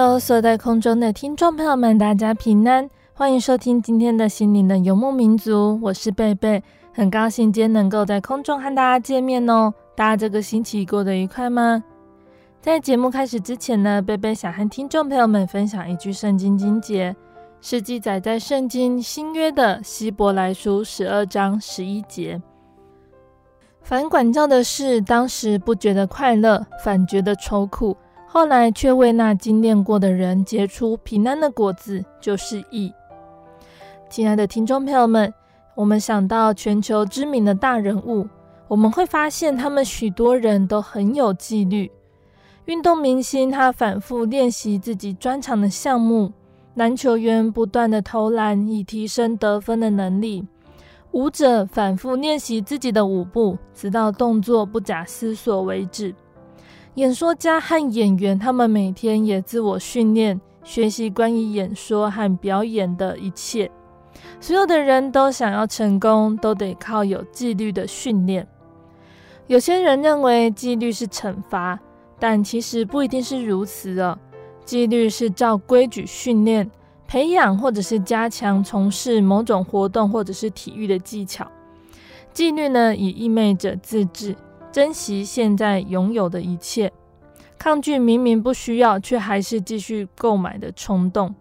Hello，所在空中的听众朋友们，大家平安，欢迎收听今天的心灵的游牧民族，我是贝贝，很高兴今天能够在空中和大家见面哦。大家这个星期过得愉快吗？在节目开始之前呢，贝贝想和听众朋友们分享一句圣经经节，是记载在圣经新约的希伯来书十二章十一节。反管教的事，当时不觉得快乐，反觉得愁苦。后来却为那经练过的人结出平安的果子，就是义。亲爱的听众朋友们，我们想到全球知名的大人物，我们会发现他们许多人都很有纪律。运动明星他反复练习自己专长的项目，篮球员不断的投篮以提升得分的能力，舞者反复练习自己的舞步，直到动作不假思索为止。演说家和演员，他们每天也自我训练，学习关于演说和表演的一切。所有的人都想要成功，都得靠有纪律的训练。有些人认为纪律是惩罚，但其实不一定是如此哦。纪律是照规矩训练、培养或者是加强从事某种活动或者是体育的技巧。纪律呢，也意味着自制。珍惜现在拥有的一切，抗拒明明不需要却还是继续购买的冲动。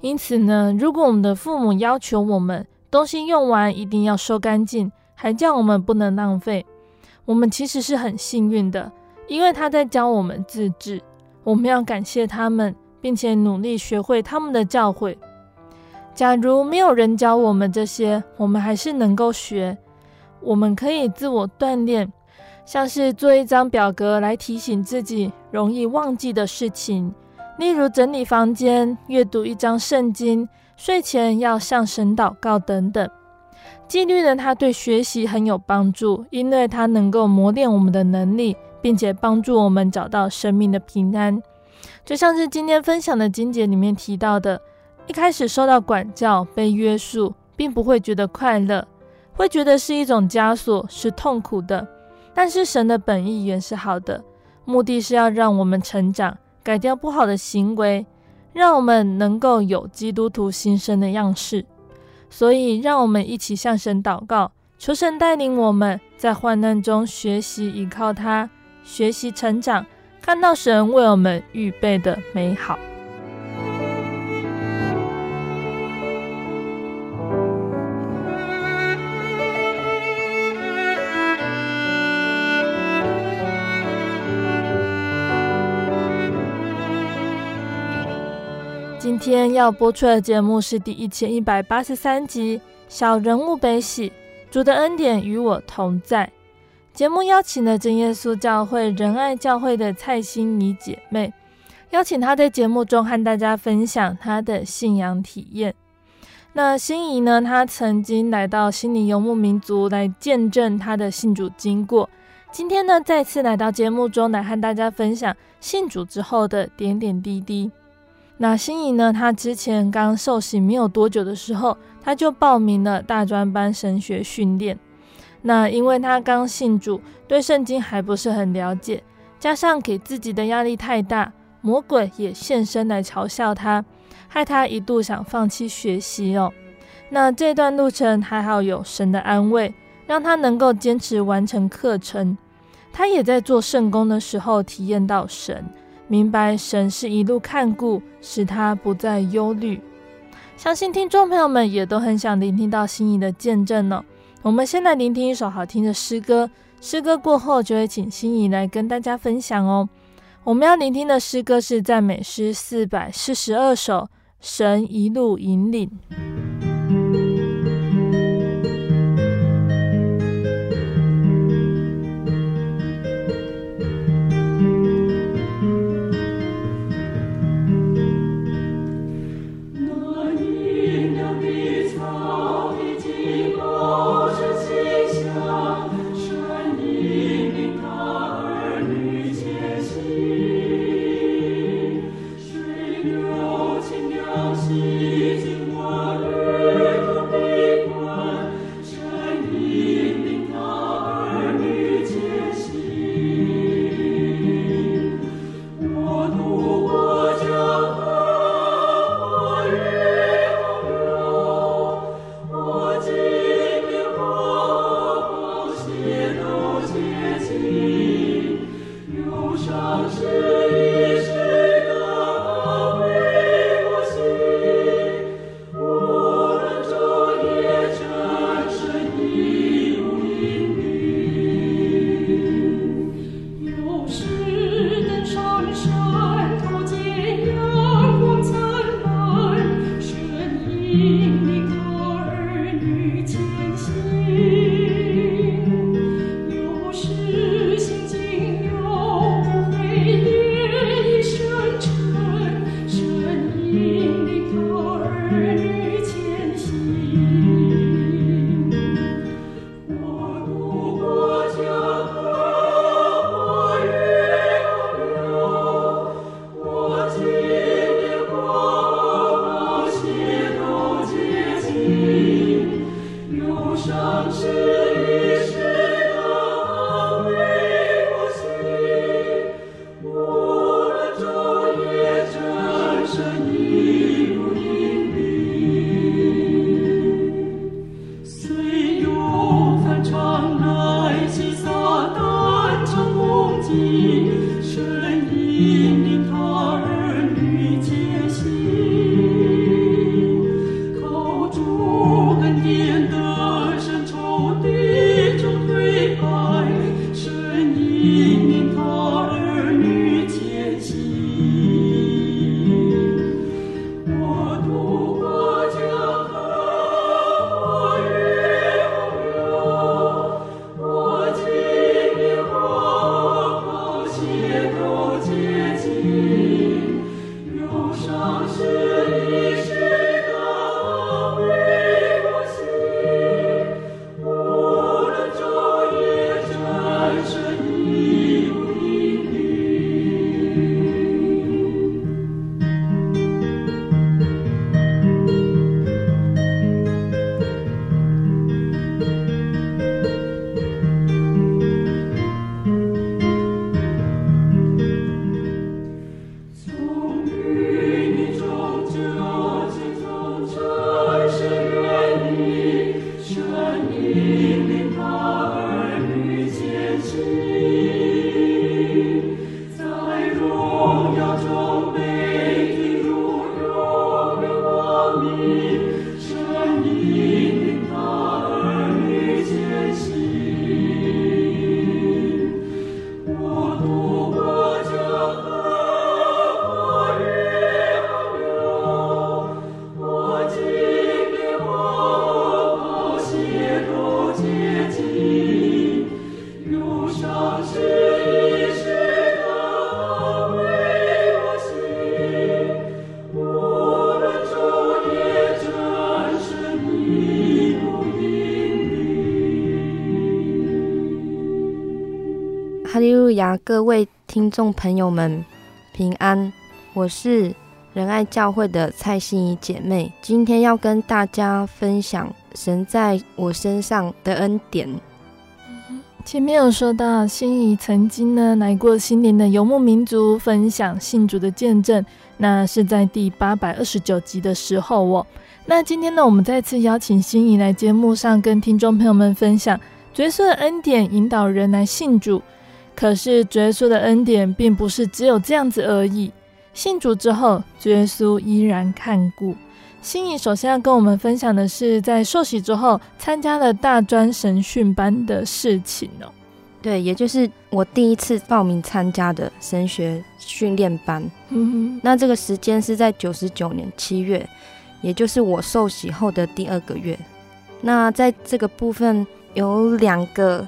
因此呢，如果我们的父母要求我们东西用完一定要收干净，还叫我们不能浪费，我们其实是很幸运的，因为他在教我们自制。我们要感谢他们，并且努力学会他们的教诲。假如没有人教我们这些，我们还是能够学，我们可以自我锻炼。像是做一张表格来提醒自己容易忘记的事情，例如整理房间、阅读一张圣经、睡前要向神祷告等等。纪律呢，它对学习很有帮助，因为它能够磨练我们的能力，并且帮助我们找到生命的平安。就像是今天分享的经节里面提到的，一开始受到管教、被约束，并不会觉得快乐，会觉得是一种枷锁，是痛苦的。但是神的本意原是好的，目的是要让我们成长，改掉不好的行为，让我们能够有基督徒新生的样式。所以，让我们一起向神祷告，求神带领我们在患难中学习依靠他，学习成长，看到神为我们预备的美好。今天要播出的节目是第一千一百八十三集《小人物悲喜》，主的恩典与我同在。节目邀请了真耶稣教会仁爱教会的蔡心怡姐妹，邀请她在节目中和大家分享她的信仰体验。那心怡呢，她曾经来到心灵游牧民族来见证她的信主经过。今天呢，再次来到节目中来和大家分享信主之后的点点滴滴。那心怡呢？他之前刚受洗没有多久的时候，他就报名了大专班神学训练。那因为他刚信主，对圣经还不是很了解，加上给自己的压力太大，魔鬼也现身来嘲笑他，害他一度想放弃学习哦。那这段路程还好有神的安慰，让他能够坚持完成课程。他也在做圣工的时候体验到神，明白神是一路看顾，使他不再忧虑。相信听众朋友们也都很想聆听到心仪的见证呢。我们先来聆听一首好听的诗歌，诗歌过后就会请心仪来跟大家分享哦。我们要聆听的诗歌是赞美诗四百四十二首，《神一路引领》。各位听众朋友们，平安！我是仁爱教会的蔡心怡姐妹，今天要跟大家分享神在我身上的恩典。前面有说到，心怡曾经呢来过心灵的游牧民族，分享信主的见证，那是在第八百二十九集的时候哦。那今天呢，我们再次邀请心怡来节目上，跟听众朋友们分享角色恩典，引导人来信主。可是主耶稣的恩典，并不是只有这样子而已。信主之后，主耶稣依然看顾。心仪首先要跟我们分享的是，在受洗之后参加了大专神训班的事情哦。对，也就是我第一次报名参加的神学训练班。嗯哼，那这个时间是在九十九年七月，也就是我受洗后的第二个月。那在这个部分有两个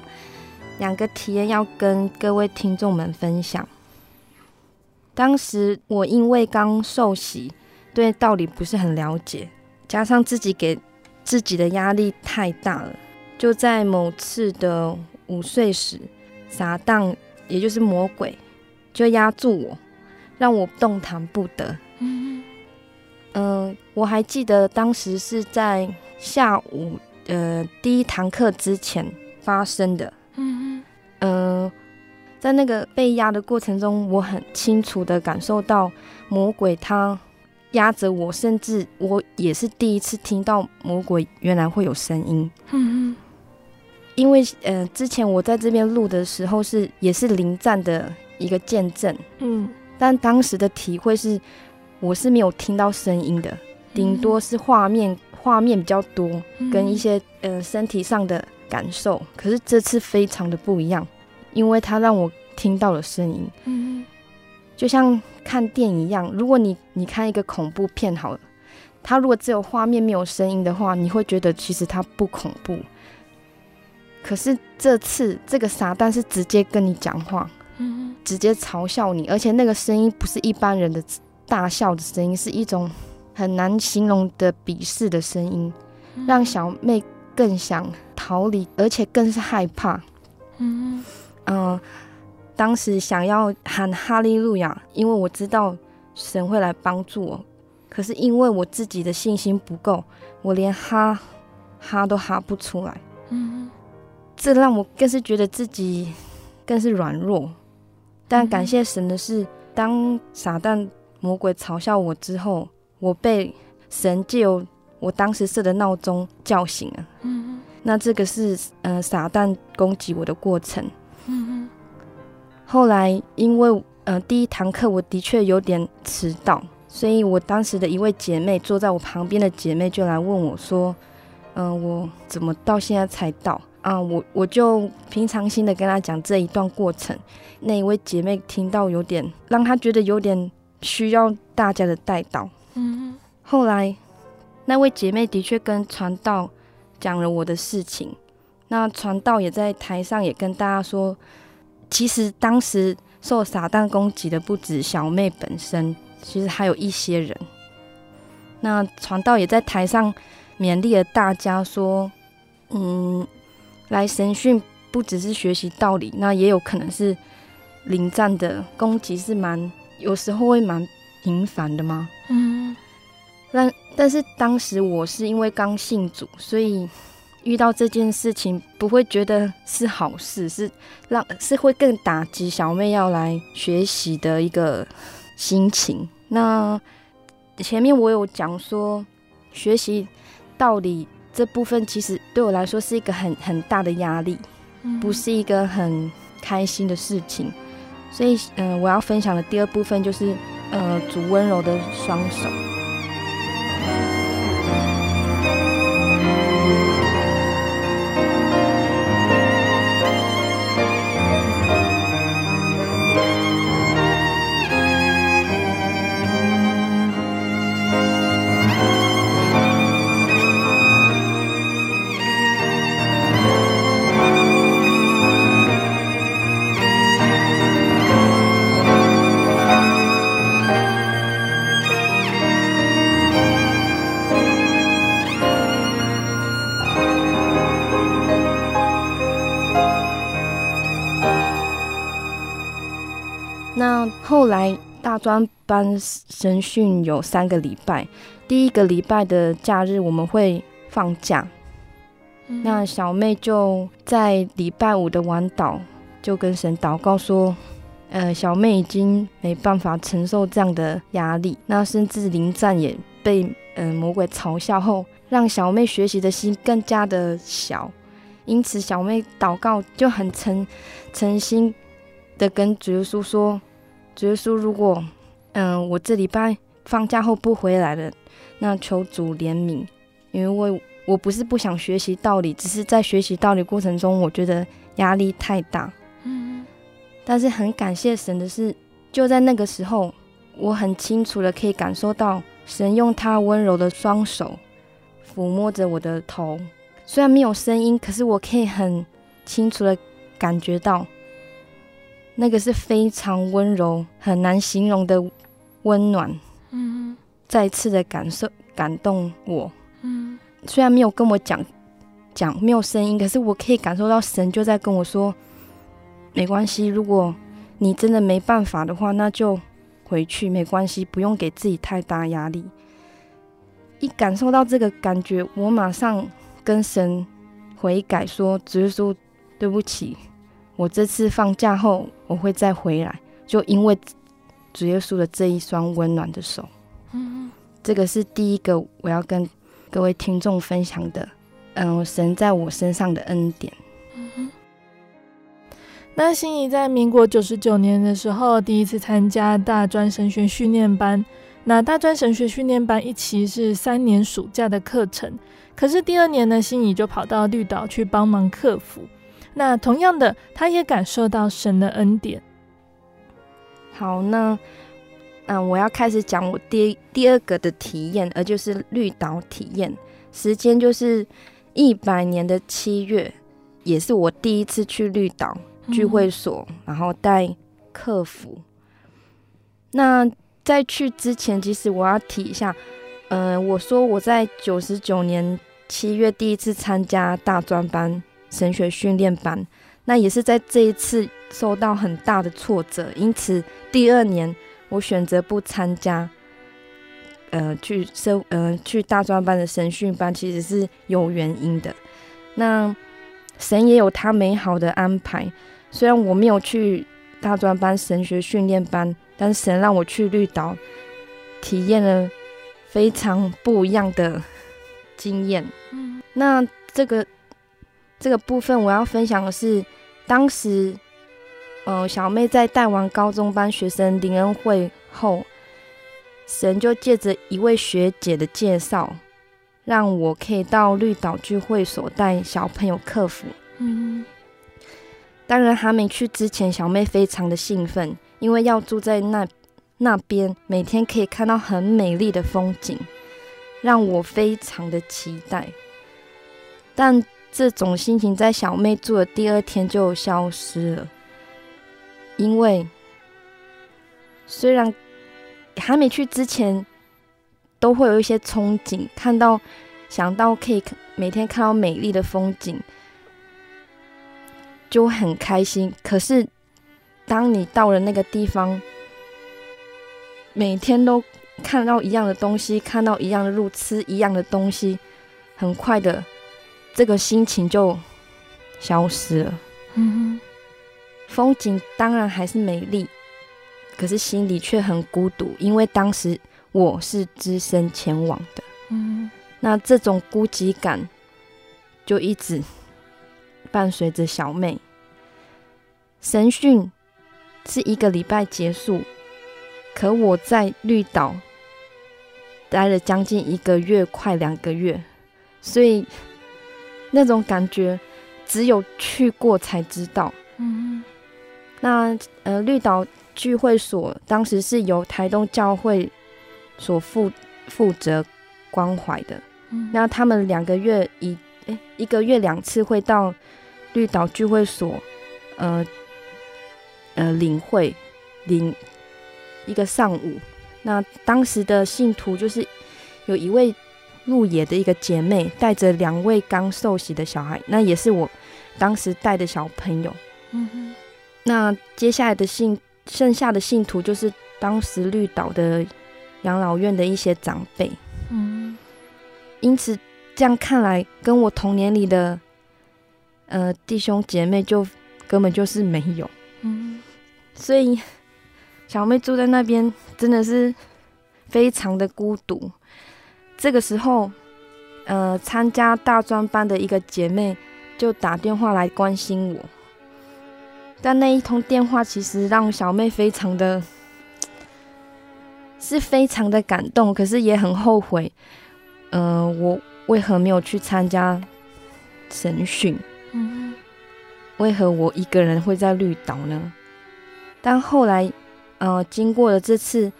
两个体验要跟各位听众们分享。当时我因为刚受洗。对道理不是很了解，加上自己给自己的压力太大了，就在某次的午睡时，撒旦也就是魔鬼就压住我，让我动弹不得。嗯嗯，我还记得当时是在下午呃第一堂课之前发生的。嗯嗯，在那个被压的过程中，我很清楚的感受到魔鬼他。压着我，甚至我也是第一次听到魔鬼原来会有声音。嗯嗯，因为呃，之前我在这边录的时候是也是临战的一个见证。嗯，但当时的体会是，我是没有听到声音的，顶多是画面画面比较多，跟一些呃身体上的感受。可是这次非常的不一样，因为他让我听到了声音。嗯。就像看电影一样，如果你你看一个恐怖片好了，它如果只有画面没有声音的话，你会觉得其实它不恐怖。可是这次这个撒旦是直接跟你讲话，嗯，直接嘲笑你，而且那个声音不是一般人的大笑的声音，是一种很难形容的鄙视的声音，让小妹更想逃离，而且更是害怕。嗯嗯。呃当时想要喊哈利路亚，因为我知道神会来帮助我。可是因为我自己的信心不够，我连哈哈都哈不出来。嗯，这让我更是觉得自己更是软弱。但感谢神的是，当撒旦魔鬼嘲笑我之后，我被神借由我当时设的闹钟叫醒了。嗯，那这个是呃撒旦攻击我的过程。嗯。后来，因为呃第一堂课我的确有点迟到，所以我当时的一位姐妹坐在我旁边的姐妹就来问我说：“嗯、呃，我怎么到现在才到啊？”我我就平常心的跟她讲这一段过程。那一位姐妹听到有点让她觉得有点需要大家的带导。嗯。后来那位姐妹的确跟传道讲了我的事情，那传道也在台上也跟大家说。其实当时受撒旦攻击的不止小妹本身，其实还有一些人。那传道也在台上勉励了大家说：“嗯，来神训不只是学习道理，那也有可能是临战的攻击是蛮有时候会蛮频繁的吗？”嗯。但但是当时我是因为刚信主，所以。遇到这件事情不会觉得是好事，是让是会更打击小妹要来学习的一个心情。那前面我有讲说，学习道理这部分其实对我来说是一个很很大的压力，不是一个很开心的事情。所以，嗯、呃，我要分享的第二部分就是，呃，主温柔的双手。专班神训有三个礼拜，第一个礼拜的假日我们会放假，嗯、那小妹就在礼拜五的晚祷，就跟神祷告说：“呃，小妹已经没办法承受这样的压力，那甚至临战也被呃魔鬼嘲笑后，让小妹学习的心更加的小。因此，小妹祷告就很诚诚心的跟主耶稣说：主耶稣，如果嗯、呃、我这礼拜放假后不回来了，那求主怜悯，因为我。”我不是不想学习道理，只是在学习道理过程中，我觉得压力太大。嗯，但是很感谢神的是，就在那个时候，我很清楚的可以感受到神用他温柔的双手抚摸着我的头，虽然没有声音，可是我可以很清楚的感觉到，那个是非常温柔、很难形容的温暖。嗯，再次的感受感动我。嗯。虽然没有跟我讲讲，没有声音，可是我可以感受到神就在跟我说：“没关系，如果你真的没办法的话，那就回去，没关系，不用给自己太大压力。”一感受到这个感觉，我马上跟神悔改说：“只是说，对不起，我这次放假后我会再回来。”就因为主耶稣的这一双温暖的手，嗯，这个是第一个我要跟。各位听众分享的，嗯，神在我身上的恩典。那心怡在民国九十九年的时候，第一次参加大专神学训练班。那大专神学训练班一期是三年暑假的课程，可是第二年呢，心怡就跑到绿岛去帮忙客服。那同样的，他也感受到神的恩典。好，那。嗯，我要开始讲我第第二个的体验，而就是绿岛体验。时间就是一百年的七月，也是我第一次去绿岛聚会所，嗯、然后带客服。那在去之前，其实我要提一下，嗯，我说我在九十九年七月第一次参加大专班神学训练班，那也是在这一次受到很大的挫折，因此第二年。我选择不参加，呃，去社呃去大专班的神训班，其实是有原因的。那神也有他美好的安排。虽然我没有去大专班神学训练班，但神让我去绿岛，体验了非常不一样的经验。嗯，那这个这个部分我要分享的是，当时。嗯，小妹在带完高中班学生灵恩会后，神就借着一位学姐的介绍，让我可以到绿岛聚会所带小朋友客服。嗯，当然还没去之前，小妹非常的兴奋，因为要住在那那边，每天可以看到很美丽的风景，让我非常的期待。但这种心情在小妹住的第二天就消失了。因为虽然还没去之前，都会有一些憧憬，看到想到可以每天看到美丽的风景，就很开心。可是当你到了那个地方，每天都看到一样的东西，看到一样的路，吃一样的东西，很快的，这个心情就消失了。嗯哼。风景当然还是美丽，可是心里却很孤独，因为当时我是只身前往的。嗯，那这种孤寂感就一直伴随着小妹。神训是一个礼拜结束，可我在绿岛待了将近一个月，快两个月，所以那种感觉只有去过才知道。嗯。那呃，绿岛聚会所当时是由台东教会所负负责关怀的。嗯，那他们两个月一诶、欸、一个月两次会到绿岛聚会所，呃呃领会领一个上午。那当时的信徒就是有一位鹿野的一个姐妹带着两位刚受洗的小孩，那也是我当时带的小朋友。嗯哼。那接下来的信，剩下的信徒就是当时绿岛的养老院的一些长辈。嗯，因此这样看来，跟我同年里的呃弟兄姐妹就根本就是没有。嗯，所以小妹住在那边真的是非常的孤独。这个时候，呃，参加大专班的一个姐妹就打电话来关心我，但那一通电话其实让小妹非常的，是非常的感动，可是也很后悔，呃，我为何没有去参加审讯？嗯，为何我一个人会在绿岛呢？但后来，呃，经过了这次，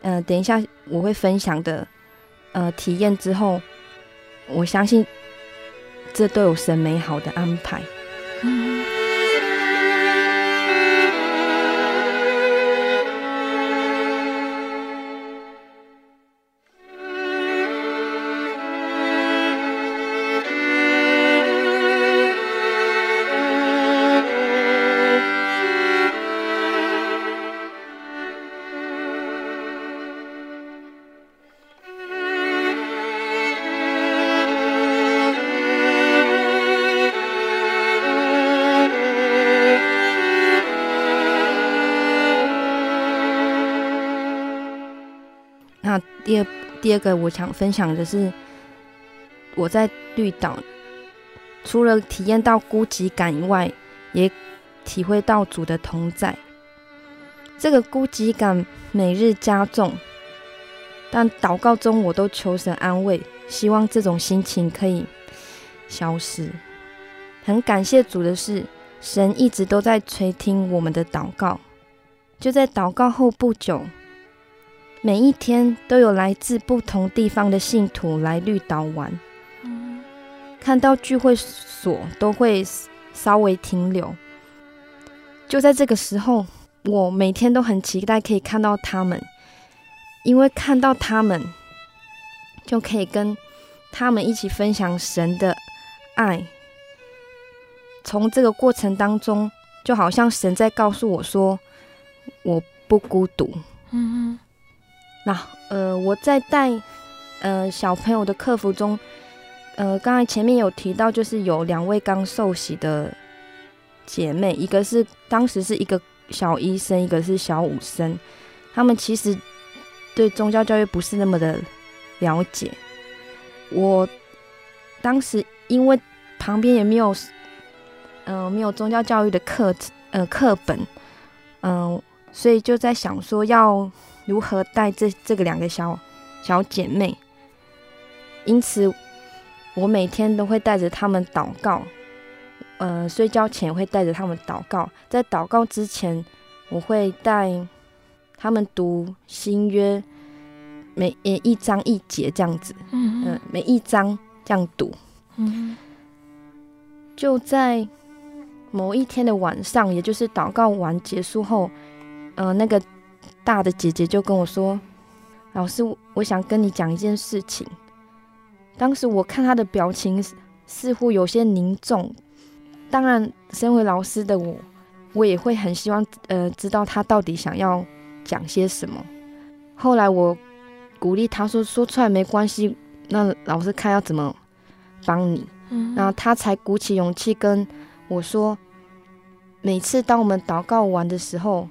呃，等一下我会分享的。呃，体验之后，我相信这都有神美好的安排。第二个我想分享的是，我在绿岛除了体验到孤寂感以外，也体会到主的同在。这个孤寂感每日加重，但祷告中我都求神安慰，希望这种心情可以消失。很感谢主的是，神一直都在垂听我们的祷告。就在祷告后不久。每一天都有来自不同地方的信徒来绿岛玩，看到聚会所都会稍微停留。就在这个时候，我每天都很期待可以看到他们，因为看到他们就可以跟他们一起分享神的爱。从这个过程当中，就好像神在告诉我说：“我不孤独。”。那呃，我在带呃小朋友的客服中，呃，刚才前面有提到，就是有两位刚受洗的姐妹，一个是当时是一个小医生，一个是小武生，他们其实对宗教教育不是那么的了解。我当时因为旁边也没有，嗯、呃，没有宗教教育的课呃课本，嗯、所以就在想说要。如何带这这个两个小小姐妹？因此，我每天都会带着她们祷告。呃，睡觉前会带着她们祷告，在祷告之前，我会带她们读新约，每一章一节这样子。嗯，呃，每一章这样读。嗯，就在某一天的晚上，也就是祷告完结束后，呃，那个。大的姐姐就跟我说：“老师，我想跟你讲一件事情。”当时我看她的表情似乎有些凝重。当然，身为老师的我，我也会很希望呃知道她到底想要讲些什么。后来我鼓励她说：“说出来没关系，那老师看要怎么帮你。”嗯，然后她才鼓起勇气跟我说：“每次当我们祷告完的时候。”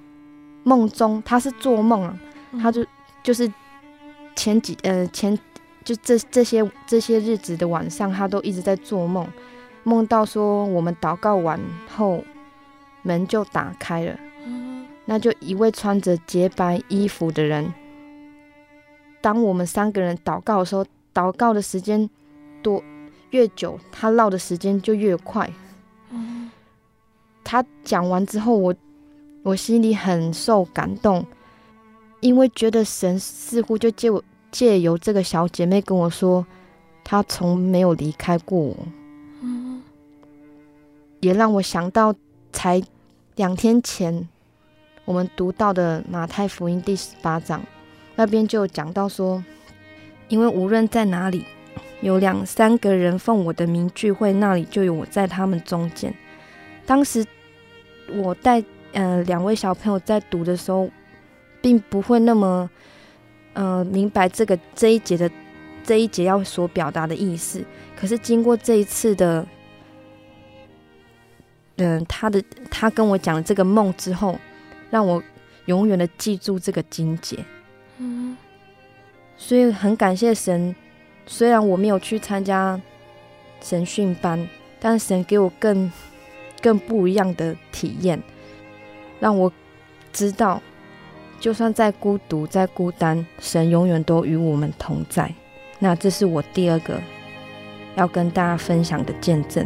梦中他是做梦啊，他就就是前几呃前就这这些这些日子的晚上，他都一直在做梦，梦到说我们祷告完后门就打开了，那就一位穿着洁白衣服的人，当我们三个人祷告的时候，祷告的时间多越久，他绕的时间就越快。他讲完之后，我。我心里很受感动，因为觉得神似乎就借我借由这个小姐妹跟我说，她从没有离开过我。嗯，也让我想到才两天前我们读到的马太福音第十八章，那边就讲到说，因为无论在哪里有两三个人奉我的名聚会，那里就有我在他们中间。当时我带。呃，两位小朋友在读的时候，并不会那么呃明白这个这一节的这一节要所表达的意思。可是经过这一次的，嗯，他的他跟我讲了这个梦之后，让我永远的记住这个经节。嗯，所以很感谢神，虽然我没有去参加神训班，但神给我更更不一样的体验，让我知道。就算再孤独、再孤单，神永远都与我们同在。那这是我第二个要跟大家分享的见证。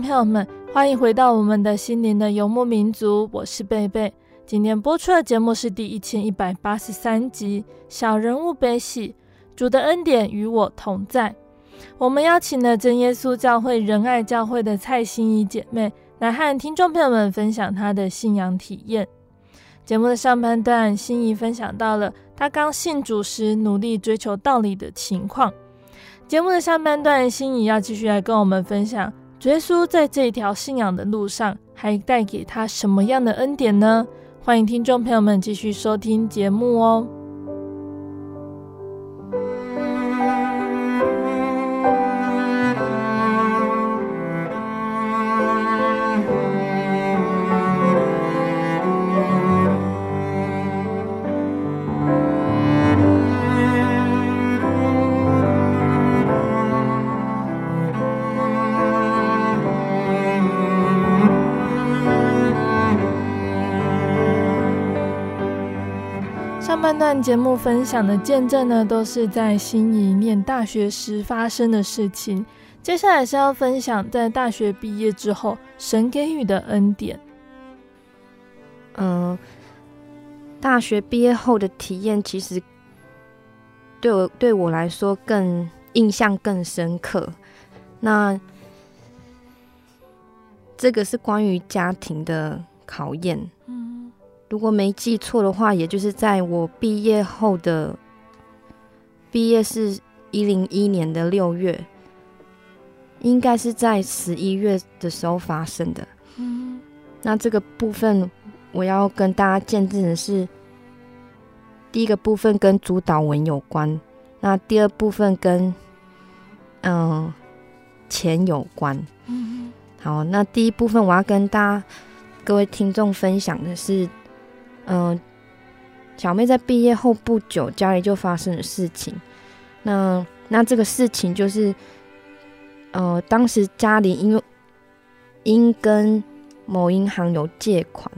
朋友们，欢迎回到我们的心灵的游牧民族，我是贝贝。今天播出的节目是第一千一百八十三集《小人物悲喜》，主的恩典与我同在。我们邀请了真耶稣教会仁爱教会的蔡心怡姐妹来和听众朋友们分享她的信仰体验。节目的上半段，心怡分享到了她刚信主时努力追求道理的情况。节目的下半段，心怡要继续来跟我们分享，耶稣在这条信仰的路上，还带给他什么样的恩典呢？欢迎听众朋友们继续收听节目哦。节目分享的见证呢，都是在心怡念大学时发生的事情。接下来是要分享在大学毕业之后，神给予的恩典。嗯，大学毕业后的体验，其实对我对我来说更印象更深刻。那这个是关于家庭的考验。如果没记错的话，也就是在我毕业后的毕业是一零一年的六月，应该是在十一月的时候发生的。嗯，那这个部分我要跟大家见证的是，第一个部分跟主导文有关，那第二部分跟嗯钱有关。嗯，好，那第一部分我要跟大家各位听众分享的是。嗯、呃，小妹在毕业后不久，家里就发生了事情。那那这个事情就是，呃，当时家里因为因跟某银行有借款，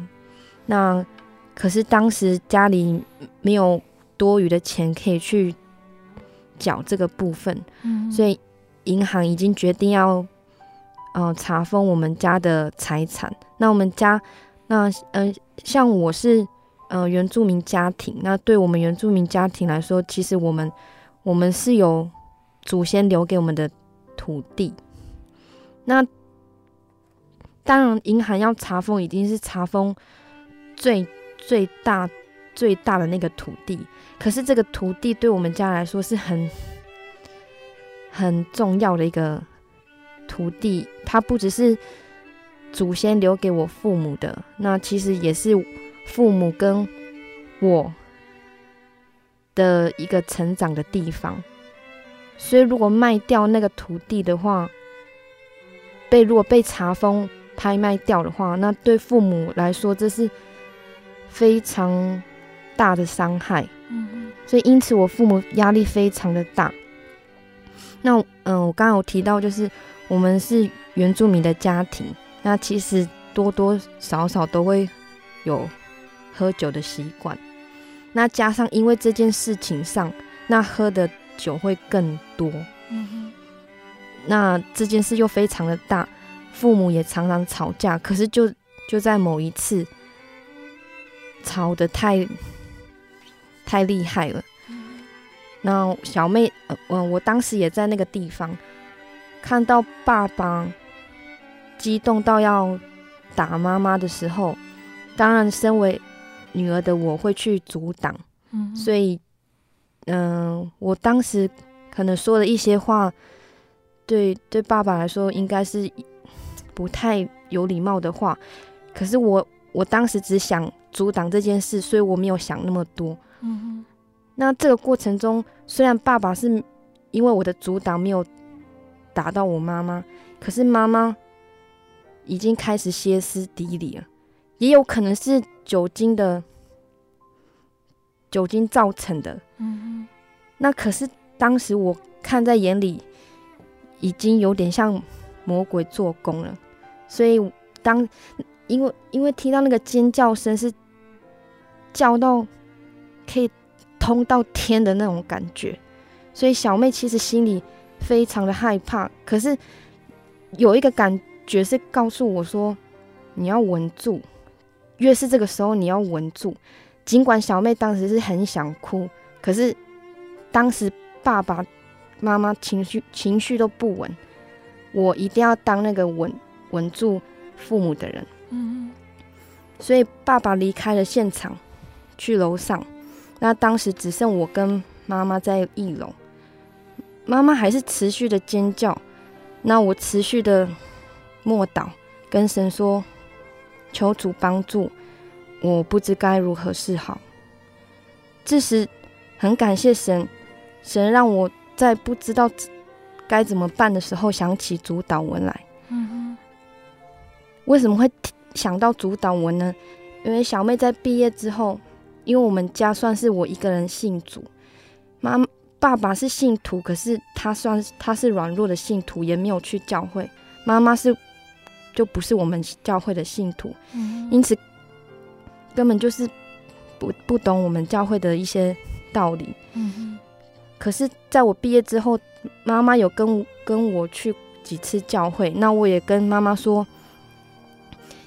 那可是当时家里没有多余的钱可以去缴这个部分，嗯、所以银行已经决定要呃查封我们家的财产。那我们家那呃，像我是。呃，原住民家庭，那对我们原住民家庭来说，其实我们我们是有祖先留给我们的土地。那当然，银行要查封，已经是查封最最大最大的那个土地。可是这个土地对我们家来说是很很重要的一个土地，它不只是祖先留给我父母的，那其实也是。父母跟我的一个成长的地方，所以如果卖掉那个土地的话，被如果被查封拍卖掉的话，那对父母来说这是非常大的伤害。嗯，所以因此我父母压力非常的大。那嗯，我刚刚有提到，就是我们是原住民的家庭，那其实多多少少都会有。喝酒的习惯，那加上因为这件事情上，那喝的酒会更多。嗯，那这件事又非常的大，父母也常常吵架。可是就就在某一次，吵得太太厉害了。那小妹，嗯、呃，我当时也在那个地方，看到爸爸激动到要打妈妈的时候，当然身为女儿的我会去阻挡，嗯，所以，嗯、呃，我当时可能说了一些话，对对爸爸来说应该是不太有礼貌的话，可是我我当时只想阻挡这件事，所以我没有想那么多，嗯，那这个过程中，虽然爸爸是因为我的阻挡没有打到我妈妈，可是妈妈已经开始歇斯底里了，也有可能是。酒精的酒精造成的，嗯哼，那可是当时我看在眼里，已经有点像魔鬼做工了。所以当因为因为听到那个尖叫声是叫到可以通到天的那种感觉，所以小妹其实心里非常的害怕。可是有一个感觉是告诉我说，你要稳住，越是这个时候你要稳住。尽管小妹当时是很想哭，可是当时爸爸妈妈情绪情绪都不稳，我一定要当那个稳稳住父母的人。嗯，所以爸爸离开了现场，去楼上。那当时只剩我跟妈妈在一楼，妈妈还是持续的尖叫。那我持续的默祷，跟神说：“求主帮助，我不知该如何是好。”这时很感谢神，神让我在不知道该怎么办的时候想起主祷文来。嗯哼。为什么会想到主祷文呢？因为小妹在毕业之后，因为我们家算是我一个人信主，妈妈。爸爸是信徒，可是他算他是软弱的信徒，也没有去教会。妈妈是就不是我们教会的信徒，嗯、因此根本就是不不懂我们教会的一些道理。嗯、可是在我毕业之后，妈妈有跟跟我去几次教会，那我也跟妈妈说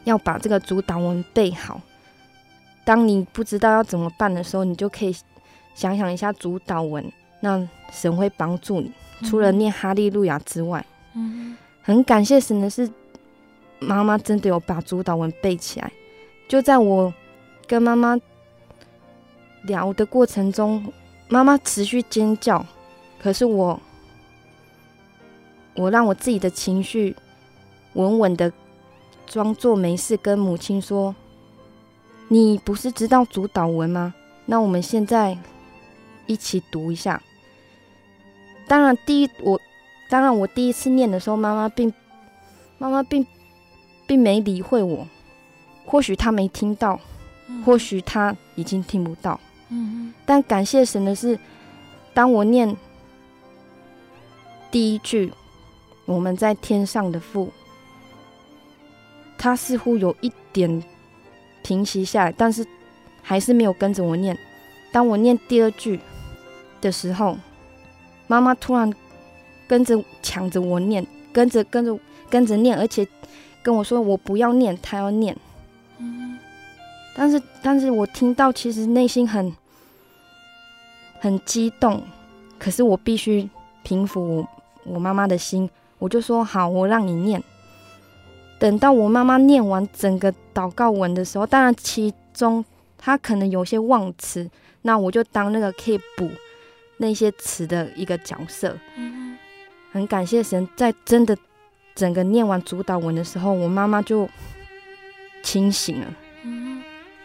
要把这个主导文背好。当你不知道要怎么办的时候，你就可以想想一下主导文。那神会帮助你，除了念哈利路亚之外，嗯，很感谢神的是，妈妈真的有把主祷文背起来。就在我跟妈妈聊的过程中，妈妈持续尖叫，可是我，我让我自己的情绪稳稳的装作没事，跟母亲说：“你不是知道主祷文吗？那我们现在一起读一下。”当然，第一我，当然我第一次念的时候，妈妈并，妈妈并，并没理会我，或许他没听到，或许他已经听不到。嗯，但感谢神的是，当我念第一句“我们在天上的父”，他似乎有一点平息下来，但是还是没有跟着我念。当我念第二句的时候，妈妈突然跟着抢着我念，跟着跟着跟着念，而且跟我说我不要念，他要念。嗯，但是但是我听到，其实内心很很激动，可是我必须平复我我妈妈的心，我就说好，我让你念。等到我妈妈念完整个祷告文的时候，当然其中她可能有些忘词，那我就当那个可以补。那些词的一个角色，很感谢神，在真的整个念完主导文的时候，我妈妈就清醒了。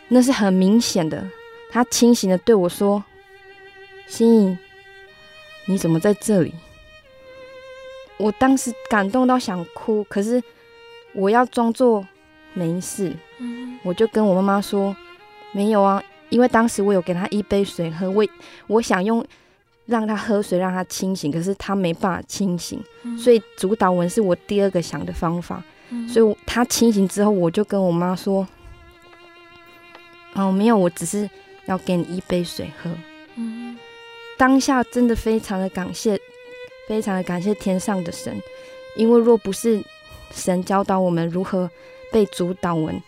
那是很明显的，她清醒的对我说：“心怡，你怎么在这里？”我当时感动到想哭，可是我要装作没事，我就跟我妈妈说：“没有啊，因为当时我有给她一杯水喝，我我想用。”让他喝水，让他清醒，可是他没办法清醒，嗯、所以主导文是我第二个想的方法。嗯、所以他清醒之后，我就跟我妈说：“哦，没有，我只是要给你一杯水喝。嗯”当下真的非常的感谢，非常的感谢天上的神，因为若不是神教导我们如何背主导文，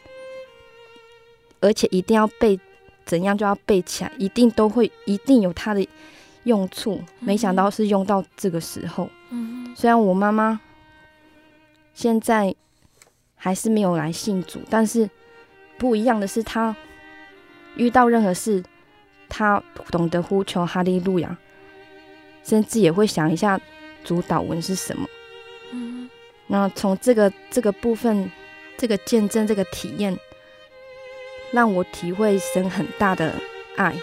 而且一定要背，怎样就要背起来，一定都会，一定有他的。用处，没想到是用到这个时候。嗯，虽然我妈妈现在还是没有来信主，但是不一样的是，她遇到任何事，她懂得呼求哈利路亚，甚至也会想一下主导文是什么。嗯，那从这个这个部分，这个见证，这个体验，让我体会神很大的爱。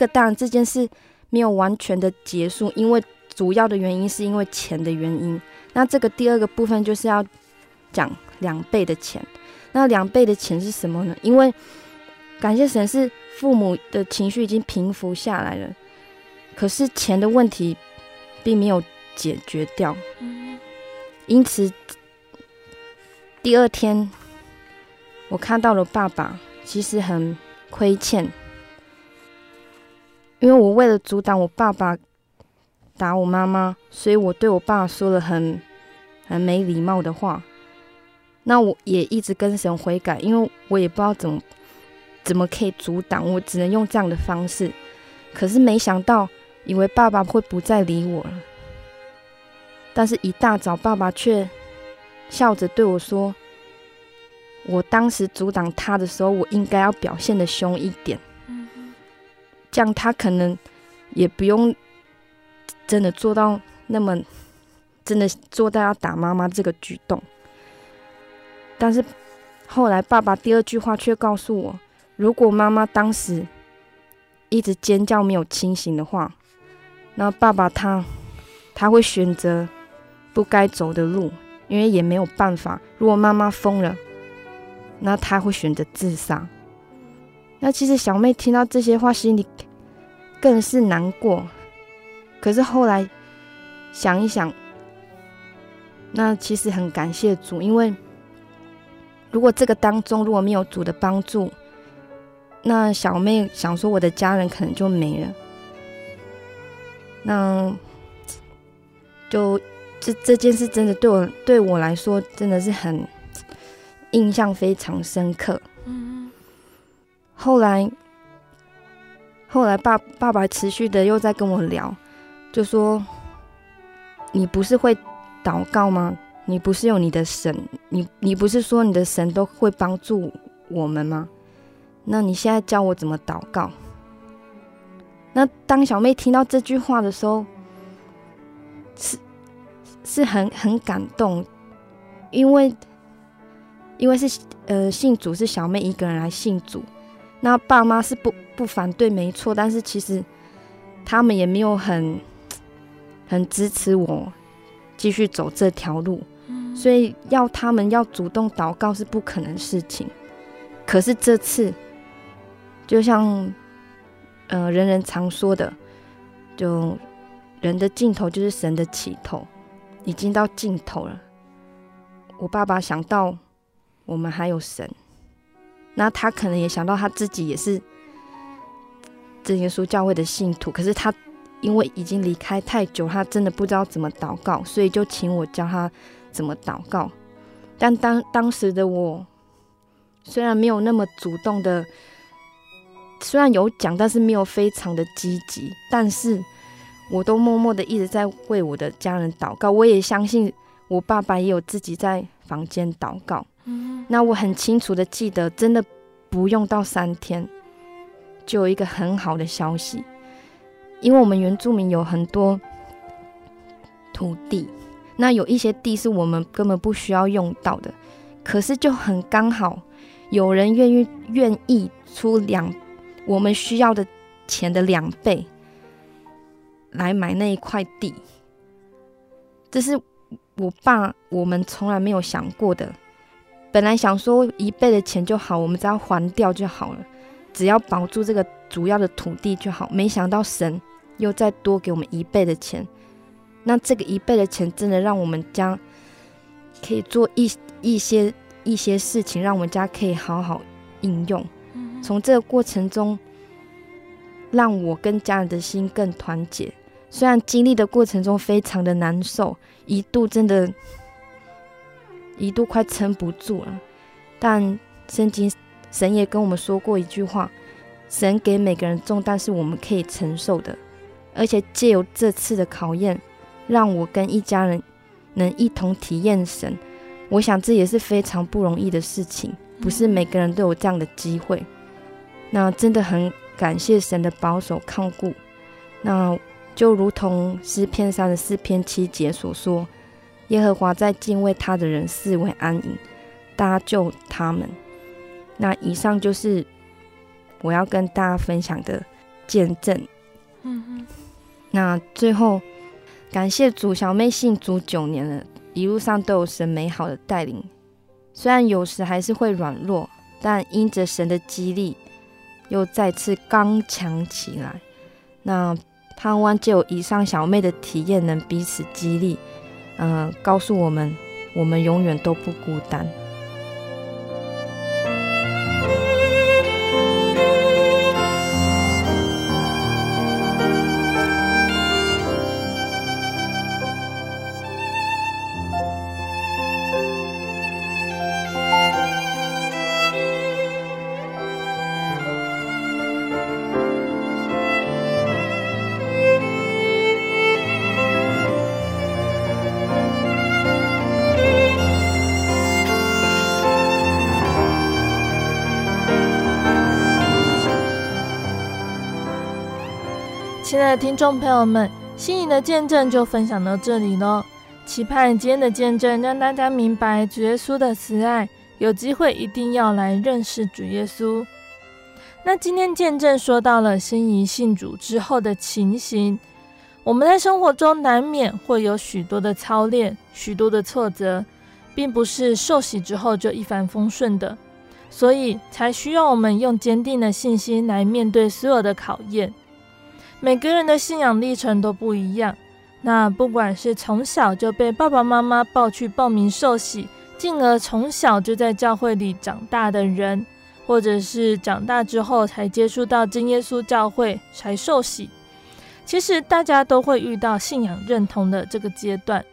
个当然这件事没有完全的结束，因为主要的原因是因为钱的原因。那这个第二个部分就是要讲两倍的钱。那两倍的钱是什么呢？因为感谢神是父母的情绪已经平复下来了，可是钱的问题并没有解决掉。因此第二天我看到了爸爸，其实很亏欠。因为我为了阻挡我爸爸打我妈妈，所以我对我爸说了很很没礼貌的话。那我也一直跟神悔改，因为我也不知道怎么怎么可以阻挡，我只能用这样的方式。可是没想到，以为爸爸会不再理我了，但是一大早，爸爸却笑着对我说：“我当时阻挡他的时候，我应该要表现的凶一点。”这样他可能也不用真的做到那么真的做到要打妈妈这个举动，但是后来爸爸第二句话却告诉我，如果妈妈当时一直尖叫没有清醒的话，那爸爸他他会选择不该走的路，因为也没有办法。如果妈妈疯了，那他会选择自杀。那其实小妹听到这些话，心里更是难过。可是后来想一想，那其实很感谢主，因为如果这个当中如果没有主的帮助，那小妹想说我的家人可能就没了。那就这这件事真的对我对我来说真的是很印象非常深刻。后来，后来爸爸爸持续的又在跟我聊，就说：“你不是会祷告吗？你不是有你的神？你你不是说你的神都会帮助我们吗？那你现在教我怎么祷告？”那当小妹听到这句话的时候，是是很很感动，因为因为是呃信主是小妹一个人来信主。那爸妈是不不反对，没错，但是其实他们也没有很很支持我继续走这条路，所以要他们要主动祷告是不可能事情。可是这次，就像呃人人常说的，就人的尽头就是神的起头，已经到尽头了。我爸爸想到我们还有神。那他可能也想到他自己也是这耶稣教会的信徒，可是他因为已经离开太久，他真的不知道怎么祷告，所以就请我教他怎么祷告。但当当时的我虽然没有那么主动的，虽然有讲，但是没有非常的积极，但是我都默默的一直在为我的家人祷告。我也相信我爸爸也有自己在房间祷告。那我很清楚的记得，真的不用到三天，就有一个很好的消息，因为我们原住民有很多土地，那有一些地是我们根本不需要用到的，可是就很刚好，有人愿意愿意出两我们需要的钱的两倍来买那一块地，这是我爸我们从来没有想过的。本来想说一倍的钱就好，我们只要还掉就好了，只要保住这个主要的土地就好。没想到神又再多给我们一倍的钱，那这个一倍的钱真的让我们家可以做一一些一些事情，让我们家可以好好应用。从这个过程中，让我跟家人的心更团结。虽然经历的过程中非常的难受，一度真的。一度快撑不住了，但圣经神也跟我们说过一句话：神给每个人重担是我们可以承受的，而且借由这次的考验，让我跟一家人能一同体验神。我想这也是非常不容易的事情，不是每个人都有这样的机会。那真的很感谢神的保守看顾。那就如同诗篇三十四篇七节所说。耶和华在敬畏他的人四围安营，搭救他们。那以上就是我要跟大家分享的见证。嗯嗯。那最后，感谢主，小妹信主九年了，一路上都有神美好的带领。虽然有时还是会软弱，但因着神的激励，又再次刚强起来。那盼望就有以上小妹的体验，能彼此激励，嗯、告诉我们，我们永远都不孤单。的听众朋友们，心仪的见证就分享到这里喽。期盼今天的见证让大家明白主耶稣的慈爱，有机会一定要来认识主耶稣。那今天见证说到了心仪信主之后的情形，我们在生活中难免会有许多的操练，许多的挫折，并不是受洗之后就一帆风顺的，所以才需要我们用坚定的信心来面对所有的考验。每个人的信仰历程都不一样，那不管是从小就被爸爸妈妈抱去报名受洗，进而从小就在教会里长大的人，或者是长大之后才接触到真耶稣教会才受洗，其实大家都会遇到信仰认同的这个阶段。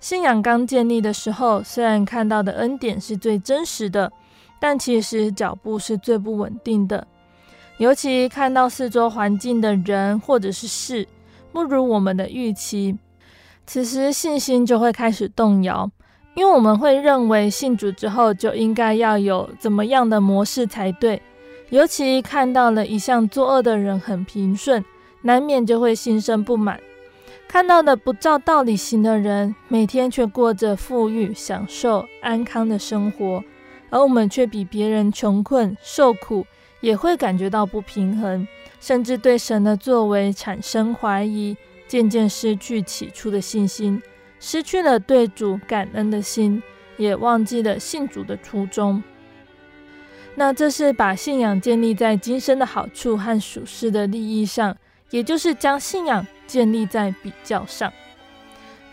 信仰刚建立的时候，虽然看到的恩典是最真实的，但其实脚步是最不稳定的。尤其看到四周环境的人或者是事不如我们的预期，此时信心就会开始动摇，因为我们会认为信主之后就应该要有怎么样的模式才对。尤其看到了一向作恶的人很平顺，难免就会心生不满。看到的不照道理行的人，每天却过着富裕、享受、安康的生活，而我们却比别人穷困、受苦。也会感觉到不平衡，甚至对神的作为产生怀疑，渐渐失去起初的信心，失去了对主感恩的心，也忘记了信主的初衷。那这是把信仰建立在今生的好处和属世的利益上，也就是将信仰建立在比较上。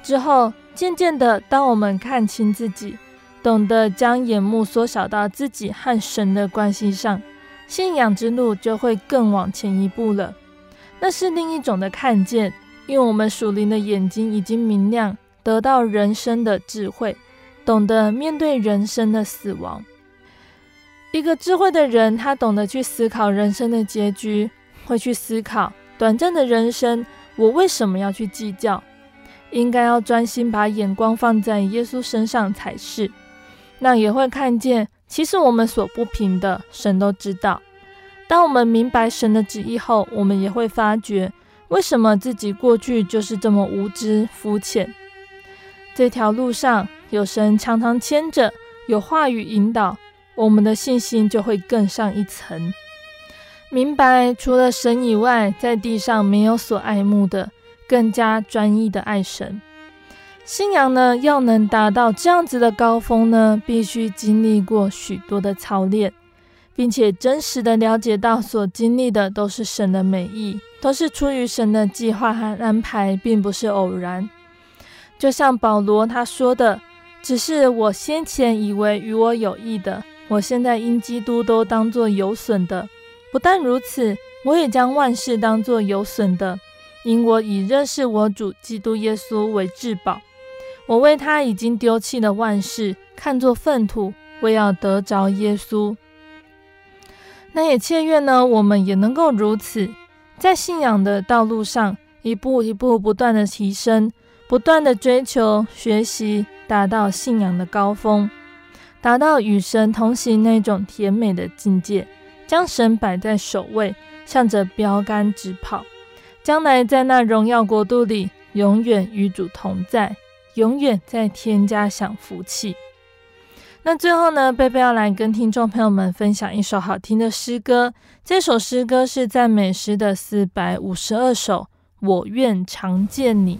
之后，渐渐的，当我们看清自己，懂得将眼目缩小到自己和神的关系上。信仰之路就会更往前一步了，那是另一种的看见，因为我们属灵的眼睛已经明亮，得到人生的智慧，懂得面对人生的死亡。一个智慧的人，他懂得去思考人生的结局，会去思考短暂的人生，我为什么要去计较？应该要专心把眼光放在耶稣身上才是。那也会看见。其实我们所不平的，神都知道。当我们明白神的旨意后，我们也会发觉，为什么自己过去就是这么无知肤浅。这条路上有神常常牵着，有话语引导，我们的信心就会更上一层。明白除了神以外，在地上没有所爱慕的，更加专一的爱神。信仰呢，要能达到这样子的高峰呢，必须经历过许多的操练，并且真实的了解到所经历的都是神的美意，都是出于神的计划和安排，并不是偶然。就像保罗他说的：“只是我先前以为与我有益的，我现在因基督都当作有损的。不但如此，我也将万事当作有损的，因我以认识我主基督耶稣为至宝。”我为他已经丢弃了万事，看作粪土，为要得着耶稣。那也切愿呢，我们也能够如此，在信仰的道路上，一步一步不断的提升，不断的追求学习，达到信仰的高峰，达到与神同行那种甜美的境界，将神摆在首位，向着标杆直跑，将来在那荣耀国度里，永远与主同在。永远在添加享福气。那最后呢，贝贝要来跟听众朋友们分享一首好听的诗歌。这首诗歌是赞美诗的四百五十二首，我愿常见你。